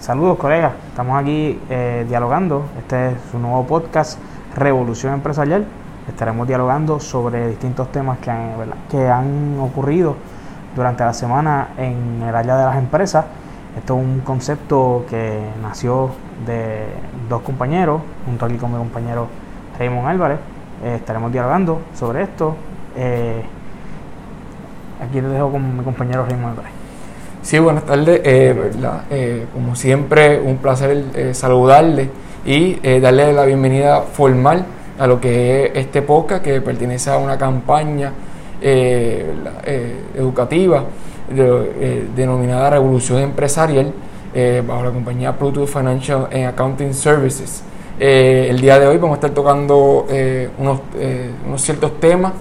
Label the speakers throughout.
Speaker 1: Saludos colegas, estamos aquí eh, dialogando, este es su nuevo podcast Revolución Empresarial. Estaremos dialogando sobre distintos temas que han, que han ocurrido durante la semana en el área de las empresas. Esto es un concepto que nació de dos compañeros, junto aquí con mi compañero Raymond Álvarez. Eh, estaremos dialogando sobre esto. Eh, aquí lo dejo con mi compañero Raymond Álvarez.
Speaker 2: Sí, buenas tardes. Eh, ¿verdad? Eh, como siempre, un placer eh, saludarle y darle la bienvenida formal a lo que es este podcast que pertenece a una campaña educativa denominada Revolución Empresarial bajo la compañía Pluto Financial and Accounting Services. el día de hoy vamos a estar tocando unos, unos, ciertos temas,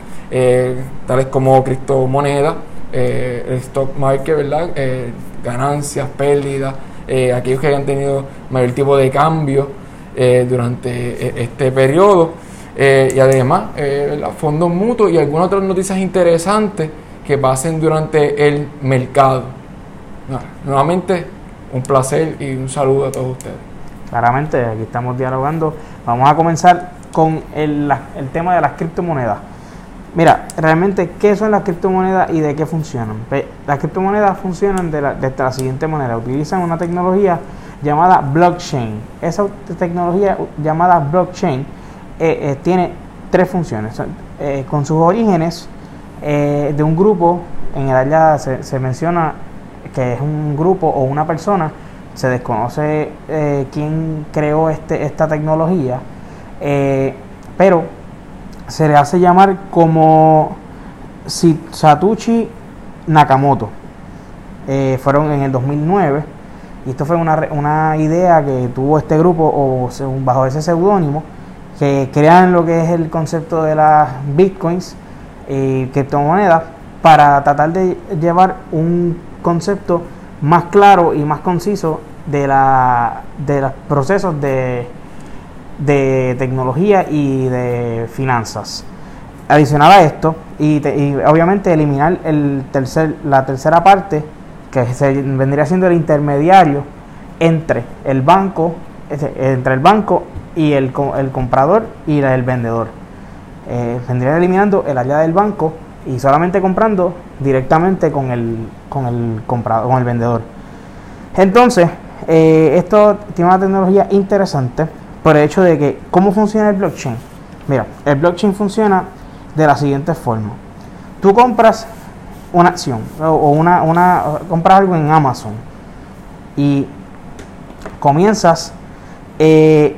Speaker 2: tales como criptomonedas, eh, el stock market, ¿verdad? Eh, ganancias, pérdidas, eh, aquellos que hayan tenido mayor tipo de cambio durante este periodo. y además, fondos mutuos y algunas otras noticias interesantes que pasen durante el mercado. nuevamente, un placer y un saludo a todos ustedes.
Speaker 1: Claramente, aquí estamos dialogando. Vamos a comenzar con el tema de las criptomonedas. Mira, realmente, ¿qué son las criptomonedas y de qué funcionan? Las criptomonedas funcionan de, la, de la siguiente manera. Utilizan una tecnología llamada blockchain. Esa tecnología llamada blockchain eh, eh, tiene tres funciones. Eh, con sus orígenes de un grupo, en el área se, menciona que es un grupo o una persona, se desconoce quién creó este, esta tecnología, pero se le hace llamar como Satoshi Nakamoto. Eh, fueron en el 2009 y esto fue una, idea que tuvo este grupo o bajo ese seudónimo que crean lo que es el concepto de las bitcoins y criptomonedas para tratar de llevar un concepto más claro y más conciso de, la, de los procesos de, de tecnología y de finanzas. Adicional a esto, y, obviamente eliminar el tercer, la tercera parte, que se vendría siendo el intermediario entre el banco, entre el banco y el, comprador y el vendedor. Eh, eliminando el área del banco y solamente comprando directamente con el, con el comprador, con el vendedor. Entonces, eh, esto tiene una tecnología interesante por el hecho de que, ¿cómo funciona el blockchain? Mira, el blockchain funciona de la siguiente forma. Tú compras una acción o una, una compras algo en Amazon y comienzas eh,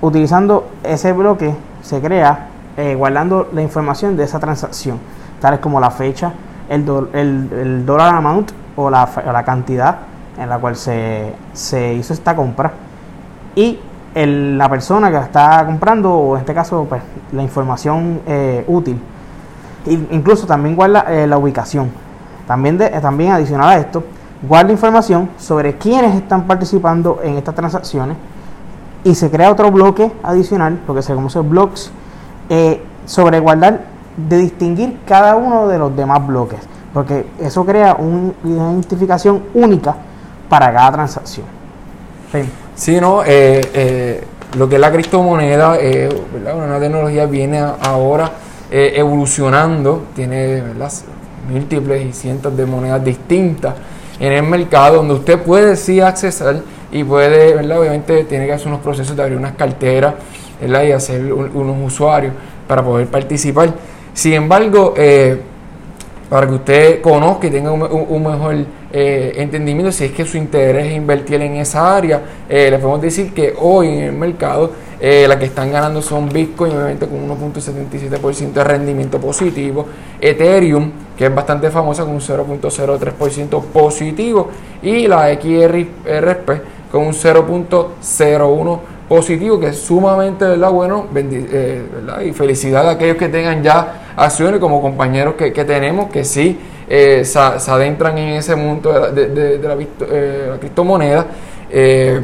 Speaker 1: utilizando ese bloque, se crea eh, guardando la información de esa transacción, tales como la fecha, el, el, dólar amount o la, la, cantidad en la cual se, se hizo esta compra y la persona que está comprando, o en este caso, pues, la información eh, útil. incluso también guarda eh, la ubicación. También, de, también adicional a esto, guarda información sobre quiénes están participando en estas transacciones y se crea otro bloque adicional, porque se conoce blocks, eh, sobre guardar, de distinguir cada uno de los demás bloques, porque eso crea una identificación única para cada transacción.
Speaker 2: Sí, no, eh, eh, lo que es la criptomoneda, eh, una tecnología viene ahora evolucionando, tiene múltiples y cientos de monedas distintas en el mercado donde usted puede sí accesar y puede, ¿verdad? obviamente tiene que hacer unos procesos de abrir unas carteras y hacer unos usuarios para poder participar. Sin embargo, para que usted conozca y tenga un mejor eh, entendimiento si es que su interés es invertir en esa área. Eh, le podemos decir que hoy en el mercado eh, las que están ganando son Bitcoin, obviamente con 1.77% de rendimiento positivo, Ethereum, que es bastante famosa con un 0.03% positivo, y la XRP con un 0.01% positivo, que es sumamente ¿verdad? bueno, y felicidad a aquellos que tengan ya acciones como compañeros que, que tenemos, que sí eh, se, adentran en ese mundo de la, eh, la, criptomoneda. Eh,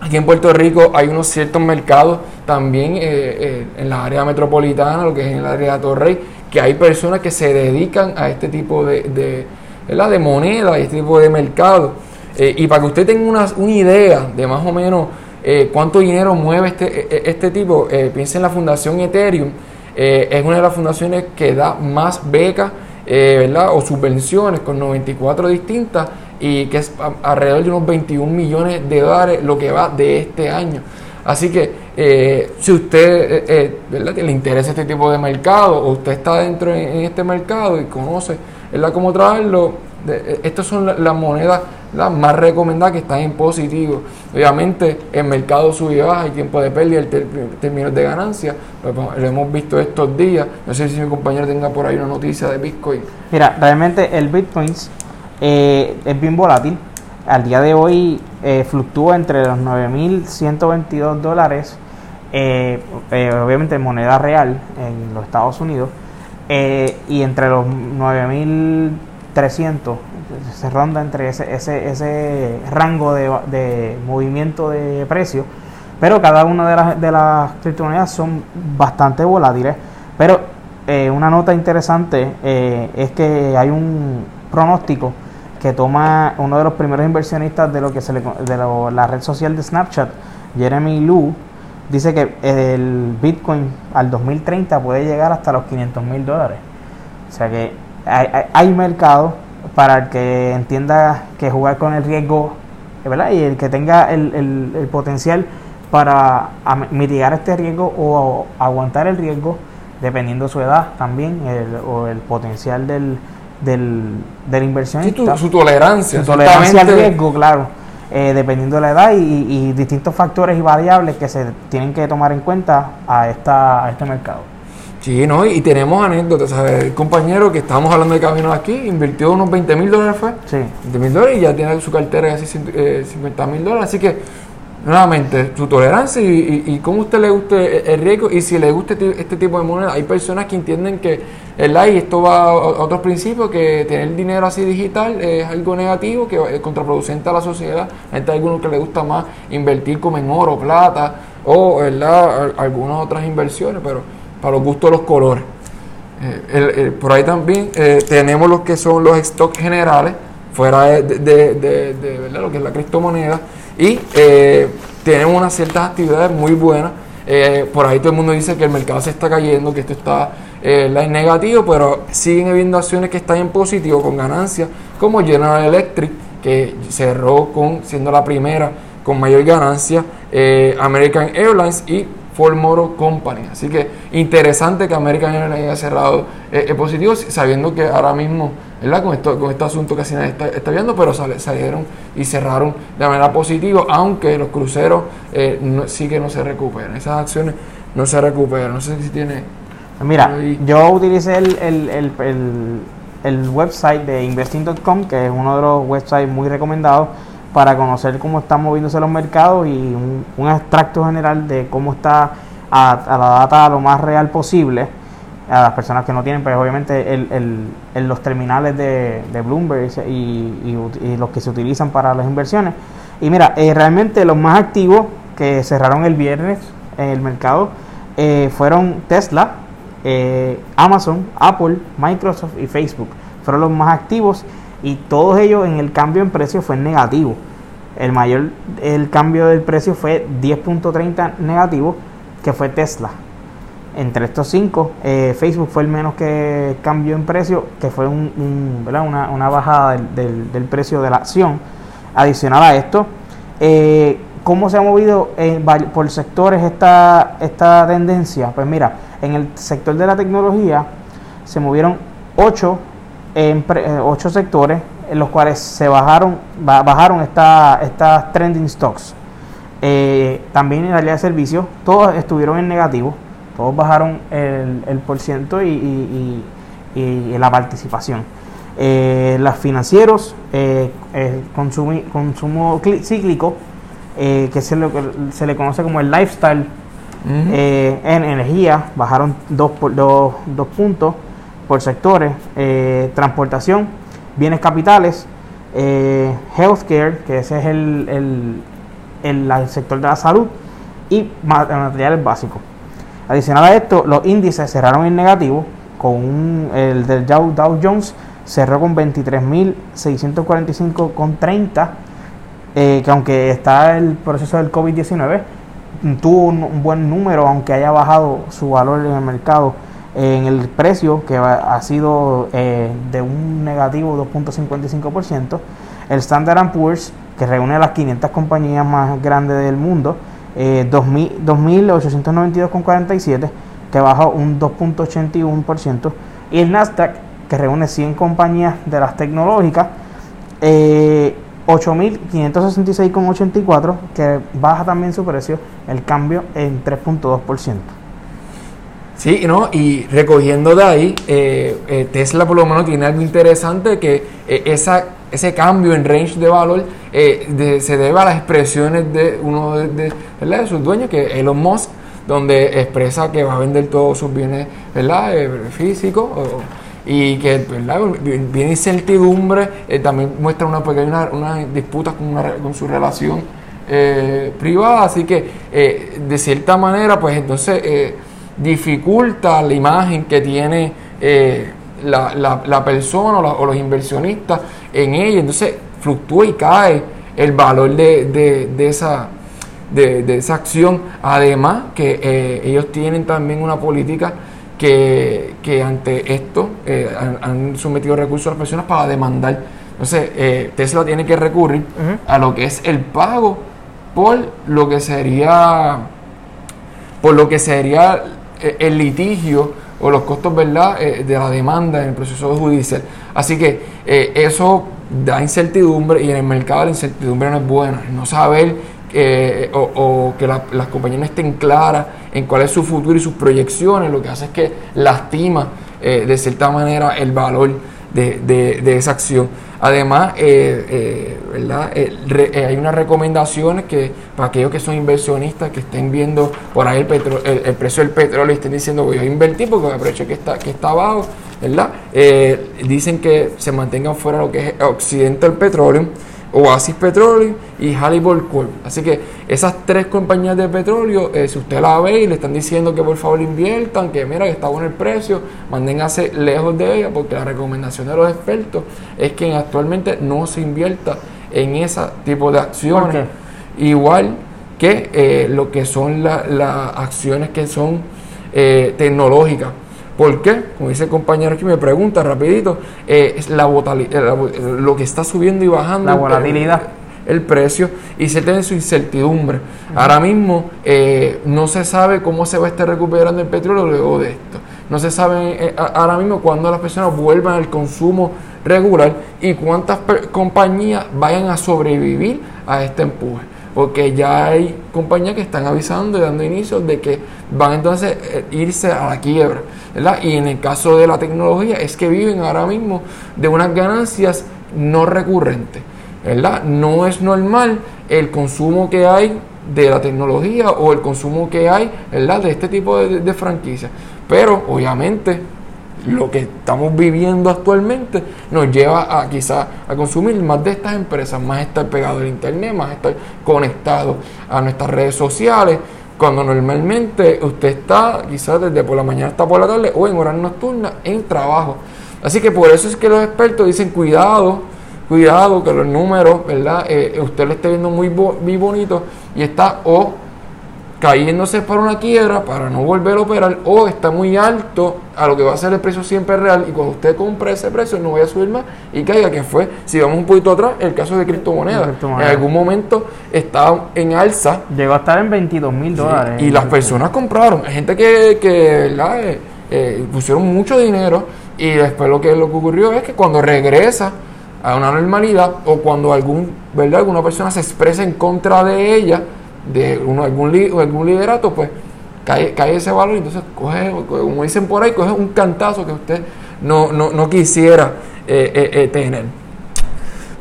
Speaker 2: aquí en Puerto Rico hay unos ciertos mercados también en la área metropolitana, lo que es en el área de Torrey, que hay personas que se dedican a este tipo de, de, de moneda y este tipo de mercado. Eh, y para que usted tenga una, una idea de más o menos eh, cuánto dinero mueve este, e, e, este tipo, eh, piensa en la Fundación Ethereum, es una de las fundaciones que da más becas ¿verdad? o subvenciones con 94 distintas y que es alrededor de unos 21 millones de dólares lo que va de este año. Así que si usted le interesa este tipo de mercado o usted está dentro en, este mercado y conoce cómo trabajarlo, estas son las monedas la más recomendada que está en positivo. Obviamente el mercado sube y baja, hay tiempo de pérdida, el términos de ganancia, pues, lo hemos visto estos días. No sé si mi compañero tenga por ahí una noticia de Bitcoin.
Speaker 1: Mira, realmente el Bitcoin eh, es bien volátil. Al día de hoy eh, fluctúa entre los 9.122 dólares, eh, obviamente en moneda real en los Estados Unidos, y entre los 9.300 se ronda entre ese, ese, ese rango de, de, movimiento de precio, pero cada una de las, de las criptomonedas son bastante volátiles. Pero eh, una nota interesante eh, es que hay un pronóstico que toma uno de los primeros inversionistas de lo que se le, de la red social de Snapchat, Jeremy Lu, dice que el Bitcoin al 2030 puede llegar hasta los 500 mil dólares. O sea que hay, hay, hay mercado para el que entienda que jugar con el riesgo, ¿verdad? Y el que tenga el, el, potencial para mitigar este riesgo o aguantar el riesgo, dependiendo de su edad también, o el potencial del, del, del inversionista.
Speaker 2: su tolerancia.
Speaker 1: Su tolerancia al riesgo, claro. Eh, dependiendo de la edad y, y, distintos factores y variables que se tienen que tomar en cuenta a, esta, a este mercado.
Speaker 2: Sí, ¿no? Y tenemos anécdotas, ¿sabes? El compañero que estábamos hablando de camino aquí invirtió unos 20 mil dólares, ¿fue?
Speaker 1: Sí.
Speaker 2: 20 mil dólares y ya tiene su cartera de casi 50 mil dólares. Así que, nuevamente, su tolerancia y, y, cómo a usted le guste el riesgo y si le gusta este, este tipo de moneda. Hay personas que entienden que el y esto va a otros principios, que tener dinero así digital es algo negativo, que es contraproducente a la sociedad. Hay algunos que le gusta más invertir como en oro, plata o, ¿verdad? Algunas otras inversiones, pero para los gustos de los colores. Eh, por ahí también eh, tenemos lo que son los stocks generales, fuera de, ¿verdad? lo que es la criptomoneda, y eh, tenemos unas ciertas actividades muy buenas. por ahí todo el mundo dice que el mercado se está cayendo, que esto está en negativo, pero siguen habiendo acciones que están en positivo con ganancias, como General Electric, que cerró con siendo la primera con mayor ganancia, American Airlines y Ford Motor Company. Así que interesante que American Airlines haya cerrado eh, eh, positivo, sabiendo que ahora mismo, ¿verdad? Con, esto, con este asunto casi nadie está, viendo, pero salieron y cerraron de manera positiva, aunque los cruceros eh, sí que no se recuperan. Esas acciones no se recuperan. No sé si tiene.
Speaker 1: Mira, yo utilicé el, el, el, el website de investing.com, que es uno de los websites muy recomendados para conocer cómo están moviéndose los mercados y un, extracto general de cómo está a, la data lo más real posible a las personas que no tienen, pues obviamente el, los terminales de, Bloomberg y, los que se utilizan para las inversiones. Y mira, eh, realmente los más activos que cerraron el viernes en el mercado eh, fueron Tesla, eh, Amazon, Apple, Microsoft y Facebook. Fueron los más activos y todos ellos en el cambio en precio fue negativo. El mayor el cambio del precio fue 10.30 negativo, que fue Tesla. Entre estos cinco, eh, Facebook fue el menos que cambió en precio, que fue un, Una, bajada del, precio de la acción. Adicional a esto, eh, ¿cómo se ha movido por sectores esta, esta tendencia? Pues mira, en el sector de la tecnología se movieron 8 en eh, ocho sectores en los cuales se bajaron bajaron estas trending stocks. Eh, también en línea de servicios, todos estuvieron en negativo, todos bajaron el, el por ciento y, la participación. Eh, los financieros, consumo cíclico, que se le, se le conoce como el lifestyle, en energía, bajaron dos, dos, dos puntos por sectores, eh, transportación, bienes capitales, eh, healthcare, que ese es el, el, sector de la salud, y materiales básicos. Adicional a esto, los índices cerraron en negativo, con el del Dow, Jones cerró con 23.645,30, que aunque está el proceso del COVID-19, tuvo un, buen número, aunque haya bajado su valor en el mercado en el precio, que ha sido de un negativo 2.55%. El Standard Poor's, que reúne a las 500 compañías más grandes del mundo, eh, 2.892,47, que bajó un 2.81%. Y el Nasdaq, que reúne 100 compañías de las tecnológicas, eh, 8.566,84, que baja también su precio, el cambio en 3.2%.
Speaker 2: Sí, ¿no? y recogiendo de ahí, eh, eh, Tesla por lo menos tiene algo interesante que eh, esa ese cambio en range de valor eh, se debe a las expresiones de uno de, sus dueños, que Elon Musk, donde expresa que va a vender todos sus bienes. Eh, físicos y que viene incertidumbre, también muestra una pequeña una disputa con, con su relación privada, así que de cierta manera, pues entonces dificulta la imagen que tiene la, la, persona o, los inversionistas en ella. Entonces fluctúa y cae el valor de, de, esa, de, esa acción. Además que eh, ellos tienen también una política que, que ante esto eh, han, sometido recursos a las personas para demandar. Entonces eh, Tesla tiene que recurrir a lo que es el pago por lo que sería por lo que sería el litigio o los costos ¿verdad? Eh, de la demanda en el proceso judicial. Así que eh, eso da incertidumbre y en el mercado la incertidumbre no es buena. No saber eh, o, que las compañías no estén claras en cuál es su futuro y sus proyecciones, lo que hace es que lastima de cierta manera el valor de, de esa acción. Además, eh, eh, ¿verdad? Eh, hay unas recomendaciones que para aquellos que son inversionistas que estén viendo por ahí el, el, precio del petróleo y estén diciendo voy a invertir porque me precio que está, que está abajo, ¿verdad? dicen que se mantengan fuera lo que es Occidental Petroleum Oasis Petroleum y Halliburton Corp. Así que esas tres compañías de petróleo, eh, si usted la ve y le están diciendo que por favor inviertan, que mira que está bueno el precio, manténgase lejos de ella, porque la recomendación de los expertos es que actualmente no se invierta en ese tipo de acciones. Igual que eh, lo que son las acciones que son eh, tecnológicas. ¿Por qué? Como dice el compañero aquí, me pregunta rapidito, eh, es la, lo que está subiendo y bajando.
Speaker 1: La volatilidad.
Speaker 2: El, precio y se tiene su incertidumbre. Ahora mismo eh, no se sabe cómo se va a estar recuperando el petróleo luego de esto. No se sabe eh, ahora mismo cuándo las personas vuelvan al consumo regular y cuántas compañías vayan a sobrevivir a este empuje porque ya hay compañías que están avisando y dando inicio de que van entonces a eh, irse a la quiebra. ¿Verdad? Y en el caso de la tecnología es que viven ahora mismo de unas ganancias no recurrentes. ¿verdad? No es normal el consumo que hay de la tecnología o el consumo que hay ¿verdad? de este tipo de, de franquicias. Pero obviamente lo que estamos viviendo actualmente nos lleva a quizás a consumir más de estas empresas, más estar pegado al internet, más estar conectado a nuestras redes sociales, cuando normalmente usted está quizás desde por la mañana hasta por la tarde o en horas nocturnas en trabajo. Así que por eso es que los expertos dicen cuidado, cuidado que los números, ¿verdad? Eh, usted lo esté viendo muy, muy bonito y está o cayéndose para una quiebra para no volver a operar o está muy alto a lo que va a ser el precio siempre real y cuando usted compre ese precio no vaya a subir más y caiga, que fue, si vamos un poquito atrás, el caso de criptomonedas. En algún momento estaba en alza.
Speaker 1: Llegó a estar en 22 mil dólares.
Speaker 2: y las personas compraron. Hay gente que, que eh, eh, pusieron mucho dinero y después lo que, lo que ocurrió es que cuando regresa a una normalidad o cuando algún, ¿verdad? alguna persona se expresa en contra de ella, de uno, algún, algún liderato, pues cae, cae ese valor y entonces coge, como dicen por ahí, coge un cantazo que usted no, no, no quisiera eh, eh, eh, tener.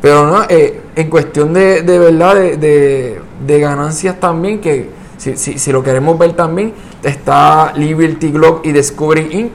Speaker 2: Pero no, en cuestión de, de verdad, de, de, ganancias también, que si, si, si, lo queremos ver también, está Liberty Globe y Discovery Inc.,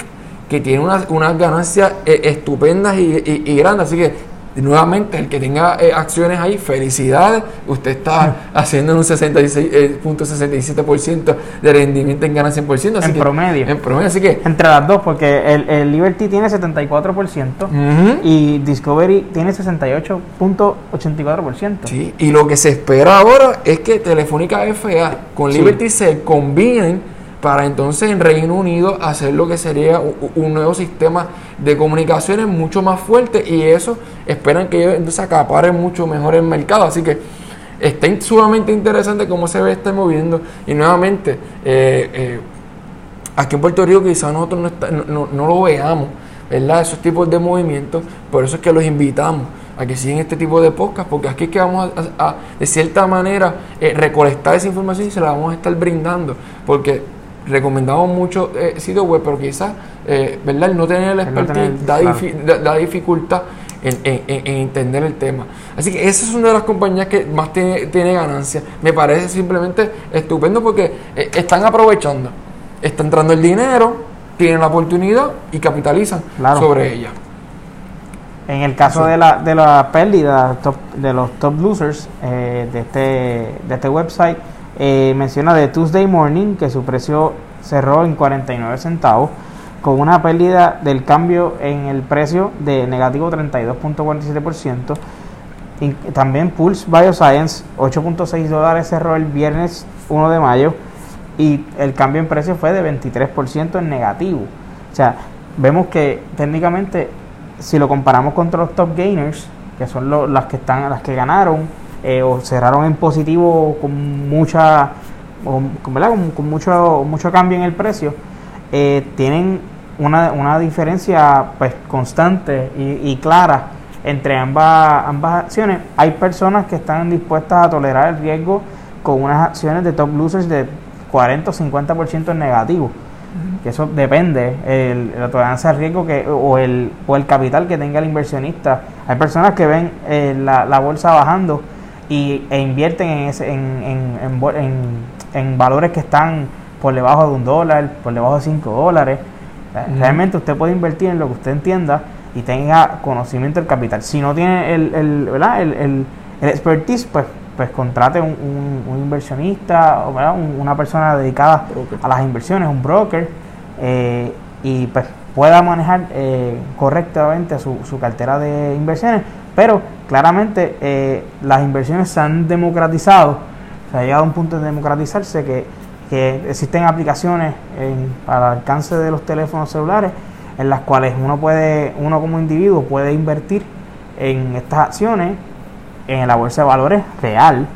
Speaker 2: que tienen unas, unas ganancias estupendas y, y, y, grandes. Así que nuevamente, el que tenga eh, acciones ahí, felicidades, usted está haciendo un 66.67% eh, de rendimiento en ganancia en por ciento.
Speaker 1: en promedio.
Speaker 2: En promedio, así que...
Speaker 1: Entre las dos, porque el, el Liberty tiene 74% y Discovery tiene 68.84%.
Speaker 2: Sí, y lo que se espera ahora es que Telefónica FA con Liberty se combinen para entonces en Reino Unido hacer lo que sería un nuevo sistema de comunicaciones mucho más fuerte y eso esperan que ellos acaparen mucho mejor el mercado. Así que está sumamente interesante cómo se ve este moviendo y nuevamente eh, eh, aquí en Puerto Rico quizás nosotros no, no, lo veamos, ¿verdad? Esos tipos de movimientos, por eso es que los invitamos a que sigan este tipo de podcast, porque aquí es que vamos a, de cierta manera, eh, recolectar esa información y se la vamos a estar brindando, porque recomendamos mucho eh, sitio web, pero quizás, eh, ¿verdad? El no tener el expertise da, dificultad en, entender el tema. Así que esa es una de las compañías que más tiene, tiene ganancia. Me parece simplemente estupendo porque eh, están aprovechando, está entrando el dinero, tienen la oportunidad y capitalizan sobre ella.
Speaker 1: En el caso de la, de la pérdida de los top losers eh, de, este, de este website, eh, menciona de Tuesday Morning que su precio cerró en 49 centavos con una pérdida del cambio en el precio de negativo 32.47%. También Pulse Bioscience 8.6 dólares cerró el viernes 1 de mayo y el cambio en precio fue de 23% en negativo. O sea, vemos que técnicamente si lo comparamos contra los top gainers, que son las que están las que ganaron eh, o cerraron en positivo con mucha con, con, mucho mucho cambio en el precio eh, tienen una, una, diferencia pues constante y, clara entre ambas ambas acciones. Hay personas que están dispuestas a tolerar el riesgo con unas acciones de top losers de 40 o 50% en negativo que eso depende el, la tolerancia al riesgo que o el o el capital que tenga el inversionista. Hay personas que ven eh, la, la bolsa bajando y, e invierten en, ese, en, en, en, valores que están por debajo de un dólar, por debajo de cinco dólares. Realmente usted puede invertir en lo que usted entienda y tenga conocimiento del capital. Si no tiene el, el, ¿verdad? el, el, expertise, pues, pues contrate un, un, inversionista o una persona dedicada a las inversiones, un broker, eh, y pues pueda manejar eh, correctamente su, su cartera de inversiones pero claramente eh, las inversiones se han democratizado, se ha llegado a un punto de democratizarse que, existen aplicaciones para el alcance de los teléfonos celulares en las cuales uno puede, uno como individuo puede invertir en estas acciones en la bolsa de valores real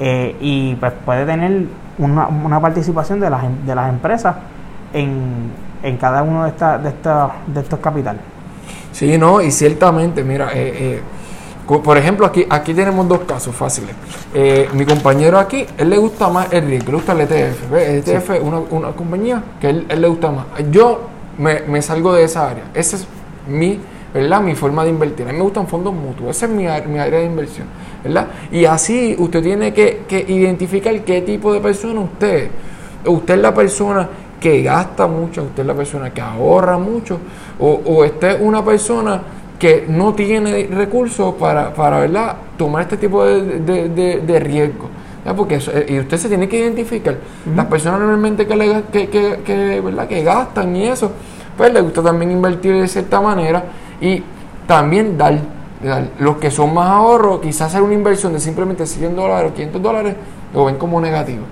Speaker 1: eh, y pues puede tener una, participación de las, de las empresas en, en cada uno de, esta, de, de estos capitales.
Speaker 2: Sí, no, y ciertamente, mira, eh, eh, por ejemplo, aquí, aquí tenemos dos casos fáciles. Eh, mi compañero aquí, él le gusta más el riesgo, le gusta el ETF. El ETF es una, compañía que él, él, le gusta más. Yo me, salgo de esa área. Esa es mi, ¿verdad? mi forma de invertir. A mí me gustan fondos mutuos. Esa es mi, mi área de inversión. ¿verdad? Y así usted tiene que, que identificar qué tipo de persona usted Usted es la persona que gasta mucho, usted es la persona que ahorra mucho, o, o usted es una persona que no tiene recursos para, para ¿verdad? tomar este tipo de, de, riesgo. Porque eh, y usted se tiene que identificar. Las personas normalmente que, le, que, que, ¿verdad? que gastan y eso, pues les gusta también invertir de cierta manera y también dar, los que son más ahorros, quizás hacer una inversión de simplemente 100 dólares o 500 dólares, lo ven como negativo.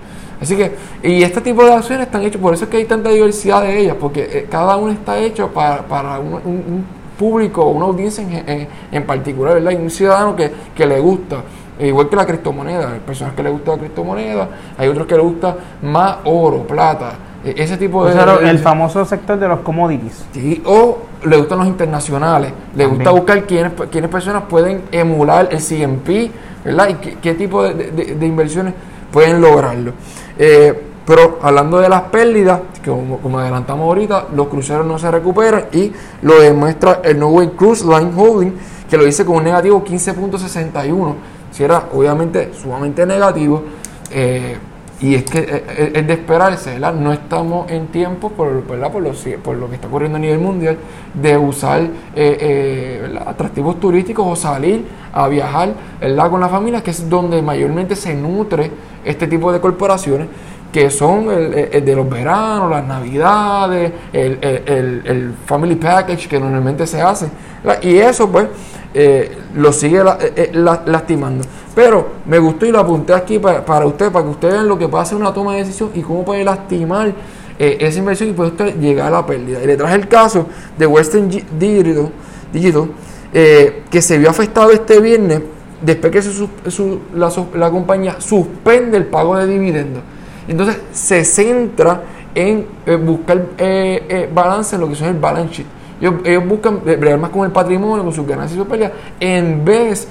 Speaker 2: Así que, y este tipo de acciones están hechas, por eso es que hay tanta diversidad de ellas, porque eh, cada una está hecho para, para un, público, una audiencia en, en, particular, ¿verdad? Hay un ciudadano que, que le gusta, igual que la criptomoneda, hay personas que le gusta la criptomoneda, hay otros que le gusta más oro, plata, e, ese tipo de...
Speaker 1: el famoso sector de los commodities.
Speaker 2: Sí, o le gustan los internacionales, le gusta buscar quiénes, quiénes personas pueden emular el CMP, ¿verdad? Y qué, qué tipo de, de inversiones pueden lograrlo. Eh, pero hablando de las pérdidas, que como, adelantamos ahorita, los cruceros no se recuperan y lo demuestra el Norway Cruise Line Holding, que lo dice con un negativo 15.61. Si era obviamente sumamente negativo, eh, y es que eh, eh, es de esperarse, ¿verdad? No estamos en tiempo, por, ¿verdad? Por, lo, por lo que está ocurriendo a nivel mundial, de usar eh, atractivos turísticos o salir a viajar con la familia, que es donde mayormente se nutre este tipo de corporaciones, que son el, de los veranos, las navidades, el, el, family package que normalmente se hace. Y eso, pues, eh, lo sigue eh, eh, lastimando. Pero me gustó y lo apunté aquí para, para usted, para que ustedes vean lo que puede hacer una toma de decisión y cómo puede lastimar esa inversión y puede usted llegar a la pérdida. Y le traje el caso de Western Digital, que se vio afectado este viernes después que su, la, compañía suspende el pago de dividendos. Entonces se centra en buscar balance en lo que son el balance sheet. Ellos, buscan bregar más con el patrimonio, con sus ganancias y sus pérdidas, en vez eh,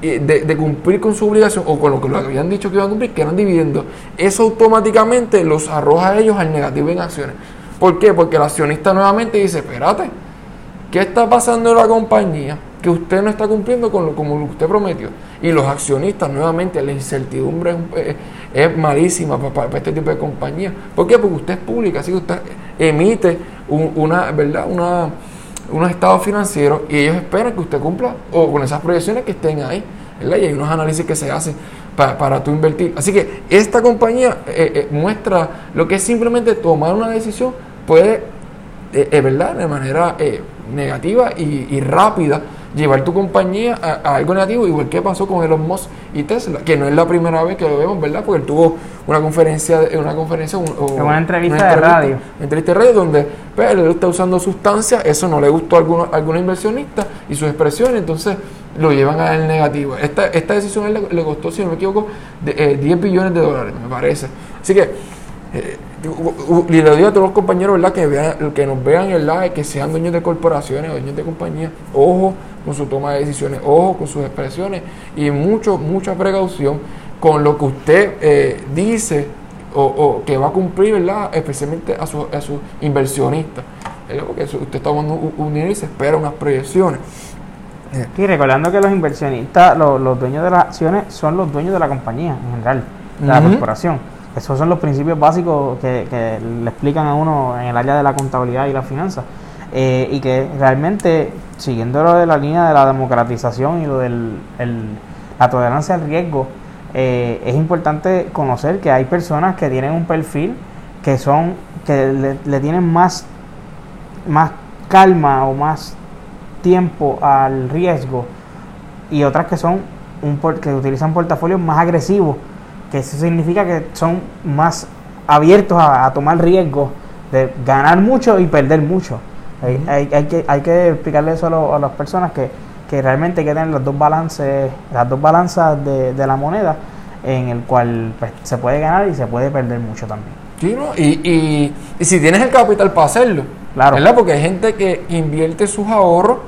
Speaker 2: de, cumplir con su obligación o con lo que lo habían dicho que iban a cumplir, que eran dividendos. Eso automáticamente los arroja a ellos al negativo en acciones. ¿Por qué? Porque el accionista nuevamente dice, espérate, ¿qué está pasando en la compañía? Que usted no está cumpliendo con lo como usted prometió. Y los accionistas, nuevamente, la incertidumbre es, malísima para, este tipo de compañía. ¿Por qué? Porque usted es pública, así que usted emite una, ¿verdad? Una, unos estados financieros y ellos esperan que usted cumpla o con esas proyecciones que estén ahí. Y hay unos análisis que se hacen para, para tú invertir. Así que esta compañía eh, eh, muestra lo que es simplemente tomar una decisión, puede, eh, ¿verdad? De manera negativa y rápida llevar tu compañía a, algo negativo, igual que pasó con Elon Musk y Tesla, que no es la primera vez que lo vemos, ¿verdad? Porque él tuvo una conferencia, una conferencia o
Speaker 1: una, entrevista de radio.
Speaker 2: Una entrevista de radio donde pues, él está usando sustancias, eso no le gustó a algunos, algunos inversionistas y sus expresiones, entonces lo llevan al negativo. Esta, esta decisión le, costó, si no me equivoco, de, 10 eh, billones de dólares, me parece. Así que... Eh, y le digo a todos los compañeros ¿verdad? Que, vean, que nos vean el que sean dueños de corporaciones, dueños de compañías, ojo con su toma de decisiones, ojo con sus expresiones y mucho, mucha precaución con lo que usted eh, dice o, que va a cumplir, ¿verdad? especialmente a sus a su inversionistas. Porque usted está tomando un, dinero y se espera unas proyecciones.
Speaker 1: Y recordando que los inversionistas, los, los, dueños de las acciones, son los dueños de la compañía en general, de la corporación. Esos son los principios básicos que, le explican a uno en el área de la contabilidad y la finanzas. Eh, y que realmente, siguiendo lo de la línea de la democratización y lo de la tolerancia al riesgo, eh, es importante conocer que hay personas que tienen un perfil que son que le, tienen más, más calma o más tiempo al riesgo y otras que son un que utilizan portafolios más agresivos que eso significa que son más abiertos a, tomar riesgos de ganar mucho y perder mucho. hay, que, hay que explicarle eso a, las personas que, realmente hay que tener los dos balances, las dos balanzas de, la moneda en el cual pues, se puede ganar y se puede perder mucho también.
Speaker 2: Sí, y, y, si tienes el capital para hacerlo, claro. ¿verdad? Porque hay gente que invierte sus ahorros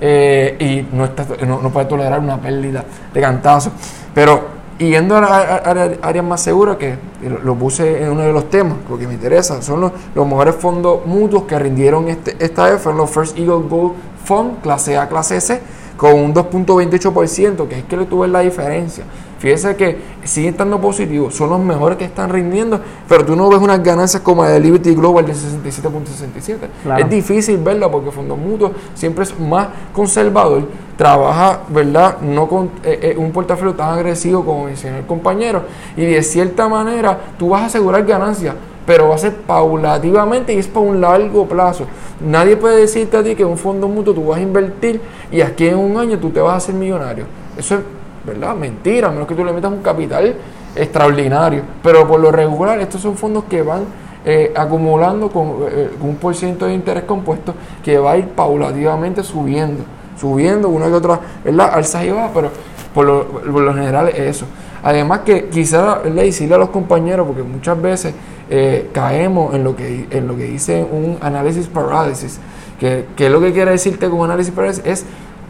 Speaker 2: eh, y no, está, no, no, puede tolerar una pérdida de cantazo. Pero y yendo a, áreas más seguras, que lo, puse en uno de los temas, porque me interesa, son los, mejores fondos mutuos que rindieron este, esta vez, fueron los First Eagle Gold Fund, clase A, clase C, con un 2.28%, que es que le tuve la diferencia. Fíjese que sigue estando positivo, son los mejores que están rindiendo, pero tú no ves unas ganancias como la de Liberty Global de 67.67. Es difícil verla porque Fondo Mutuo siempre es más conservador, trabaja, ¿verdad? No con eh, eh, un portafolio tan agresivo como mencionó el compañero, y de cierta manera tú vas a asegurar ganancias pero va a ser paulativamente y es para un largo plazo. Nadie puede decirte a ti que un fondo mutuo tú vas a invertir y aquí en un año tú te vas a hacer millonario. Eso es ¿verdad? Mentira, a menos que tú le metas un capital extraordinario. Pero por lo regular, estos son fondos que van eh, acumulando con, eh, un por ciento de interés compuesto que va a ir paulativamente subiendo, subiendo una y otra, ¿verdad? Alza y baja, pero por lo, por lo general es eso. Además que quizá le decirle a los compañeros, porque muchas veces eh, caemos en lo que en lo que dice un análisis parálisis, que, que lo que quiere decirte con análisis parálisis es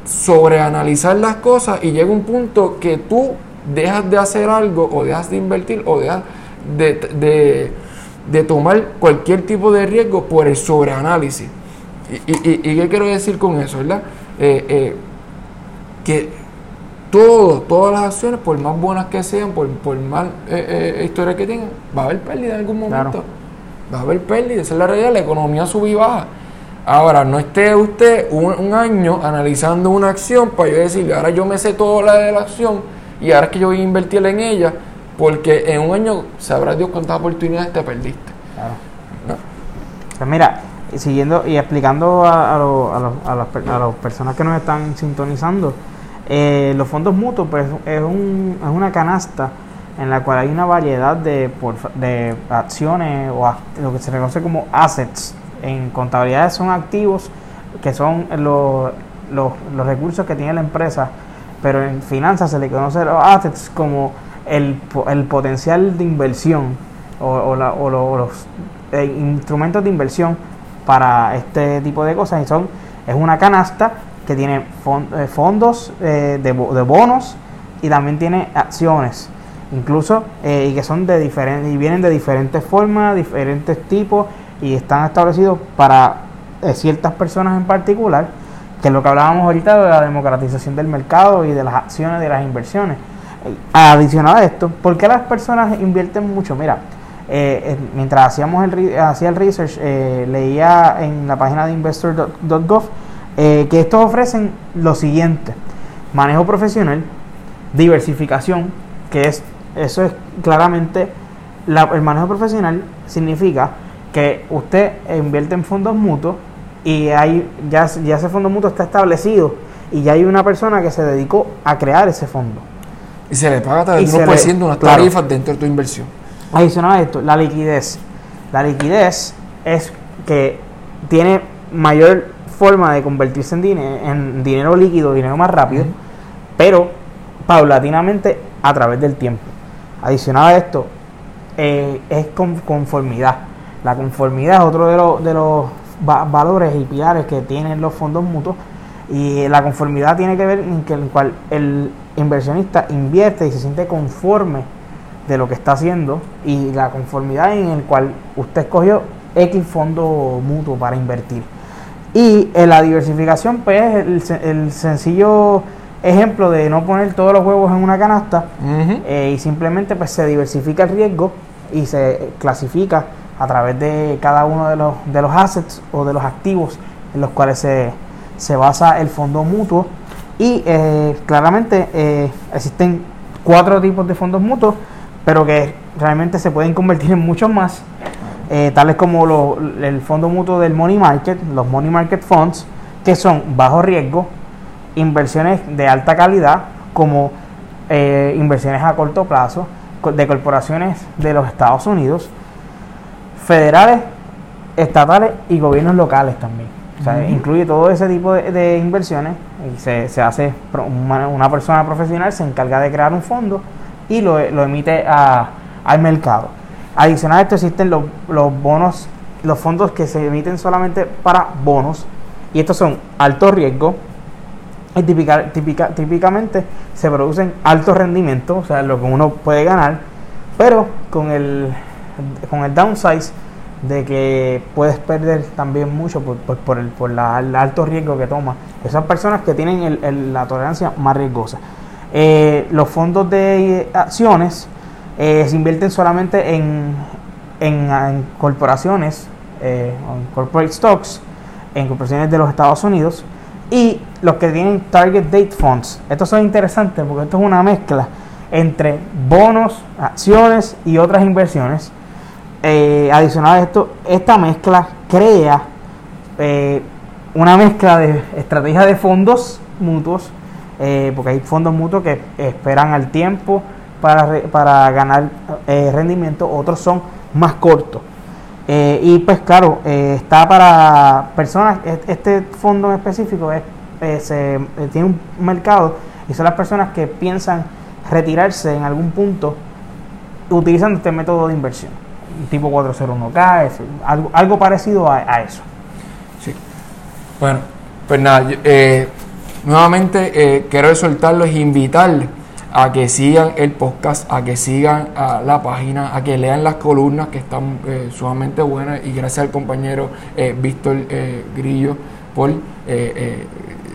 Speaker 2: sobreanalizar las cosas y llega un punto que tú dejas de hacer algo o dejas de invertir o dejas de, de, tomar cualquier tipo de riesgo por el sobreanálisis. ¿Y, y, qué quiero decir con eso? ¿verdad? Eh, eh, que todo, todas las acciones, por más buenas que sean, por, por más eh, eh, historia que tengan, va a haber pérdida en algún momento. Va a haber pérdida, esa es la realidad, la economía sube y baja. Ahora, no esté usted un, año analizando una acción para yo decirle, ahora yo me sé toda la de la acción y ahora es que yo voy a invertir en ella, porque en un año sabrá Dios cuántas oportunidades te perdiste.
Speaker 1: Claro. Pues mira, siguiendo y explicando a, a, las personas que nos están sintonizando, eh, los fondos mutuos pues, es, un, es una canasta en la cual hay una variedad de, de acciones o lo que se reconoce como assets. En contabilidad son activos que son los, los, recursos que tiene la empresa, pero en finanzas se le conoce los assets como el, el potencial de inversión o, o, los eh, instrumentos de inversión para este tipo de cosas. Y son es una canasta que tiene eh, fondos eh, de, de, bonos y también tiene acciones incluso y que son de diferentes y vienen de diferentes formas diferentes tipos y están establecidos para ciertas personas en particular que es lo que hablábamos ahorita de la democratización del mercado y de las acciones de las inversiones adicional a esto ¿por qué las personas invierten mucho? mira eh, eh, mientras hacíamos el, hacía el research, eh, leía en la página de investor.gov que estos ofrecen lo siguiente: manejo profesional, diversificación, que es eso es claramente el manejo profesional significa que usted invierte en fondos mutuos y hay ya, ya ese fondo mutuo está establecido y ya hay una persona que se dedicó a crear ese fondo.
Speaker 2: Y se le paga hasta el 1% unas tarifas dentro de tu inversión.
Speaker 1: Adicional a esto, la liquidez. La liquidez es que tiene mayor forma de convertirse en, dinero, en dinero líquido, dinero más rápido, pero paulatinamente a través del tiempo. Adicional a esto, eh, es con conformidad. La conformidad es otro de, los, de los valores y pilares que tienen los fondos mutuos. Y la conformidad tiene que ver en que el cual el inversionista invierte y se siente conforme de lo que está haciendo. Y la conformidad en el cual usted escogió X fondo mutuo para invertir. Y en la diversificación, pues el, el sencillo ejemplo de no poner todos los huevos en una canasta eh, y simplemente pues se diversifica el riesgo y se clasifica a través de cada uno de los, de los assets o de los activos en los cuales se, se basa el fondo mutuo. Y eh, claramente eh, existen cuatro tipos de fondos mutuos pero que realmente se pueden convertir en muchos más, eh, tales como el fondo mutuo del money market, los money market funds, que son bajo riesgo, inversiones de alta calidad, como inversiones a corto plazo de corporaciones de los Estados Unidos, federales, estatales y gobiernos locales también. O sea, incluye todo ese tipo de, inversiones y se, se hace una persona profesional se encarga de crear un fondo y lo, emite al mercado. Adicional a esto existen los, bonos, los fondos que se emiten solamente para bonos y estos son alto riesgo y típicamente se producen alto rendimiento, o sea, lo que uno puede ganar, pero con el, con el downsize de que puedes perder también mucho por, por, el, por la, el alto riesgo que toma esas personas que tienen la tolerancia más riesgosa. Eh, los fondos de acciones eh, se invierten solamente en, en, corporaciones, eh, en corporate stocks, en corporaciones de los Estados Unidos y los que tienen target date funds. Estos son interesantes porque esto es una mezcla entre bonos, acciones y otras inversiones. Adicional a esto, esta mezcla crea una mezcla de estrategias de fondos mutuos eh, porque hay fondos mutuos que esperan al tiempo para, para ganar eh, rendimiento, otros son más cortos. Eh, y pues claro, está para personas, este fondo en específico es, tiene un mercado y son las personas que piensan retirarse en algún punto utilizando este método de inversión, tipo 401k, algo, algo parecido a, a, eso.
Speaker 2: Sí. Bueno, pues nada, Nuevamente eh, quiero exhortarlos e invitarles a que sigan el podcast, a que sigan a la página, a que lean las columnas que están eh, sumamente buenas y gracias al compañero eh, Víctor Grillo por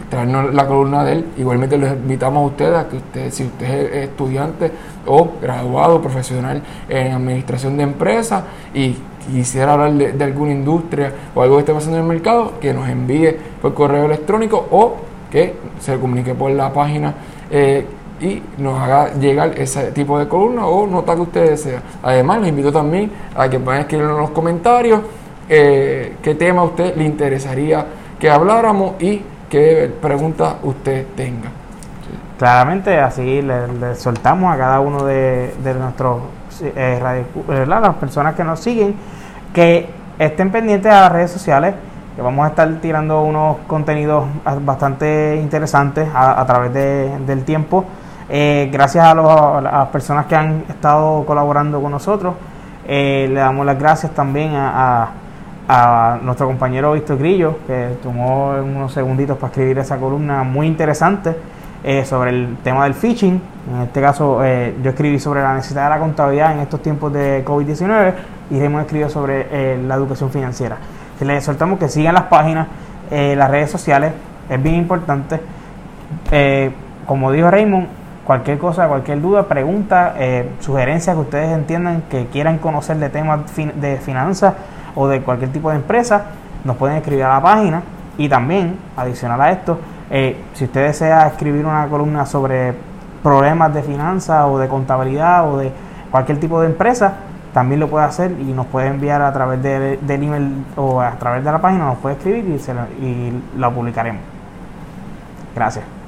Speaker 2: traernos la columna de él. Igualmente les invitamos a ustedes a que usted, si usted es estudiante o graduado profesional en administración de empresas y quisiera hablar de, alguna industria o algo que esté pasando en el mercado, que nos envíe por correo electrónico o que se comunique por la página eh, y nos haga llegar ese tipo de columna o nota que usted desea. Además, les invito también a que puedan escribir en los comentarios eh, qué tema a usted le interesaría que habláramos y qué preguntas usted tenga.
Speaker 1: Claramente, así le, soltamos a cada uno de, nuestros eh, las personas que nos siguen que estén pendientes a las redes sociales, que vamos a estar tirando unos contenidos bastante interesantes a, través del tiempo. Eh, gracias a, las personas que han estado colaborando con nosotros. Eh, le damos las gracias también a, nuestro compañero Víctor Grillo, que tomó unos segunditos para escribir esa columna muy interesante eh, sobre el tema del phishing. En este caso, yo escribí sobre la necesidad de la contabilidad en estos tiempos de COVID-19 y hemos escrito sobre la educación financiera. Les soltamos que sigan las páginas, las redes sociales, es bien importante. como dijo Raymond, cualquier cosa, cualquier duda, pregunta, eh, sugerencias que ustedes entiendan que quieran conocer de temas de finanzas o de cualquier tipo de empresa, nos pueden escribir a la página. Y también, adicional a esto, eh, si usted desea escribir una columna sobre problemas de finanzas o de contabilidad o de cualquier tipo de empresa, también lo puede hacer y nos puede enviar a través de, del email o a través de la página, nos puede escribir y, se y la publicaremos. Gracias.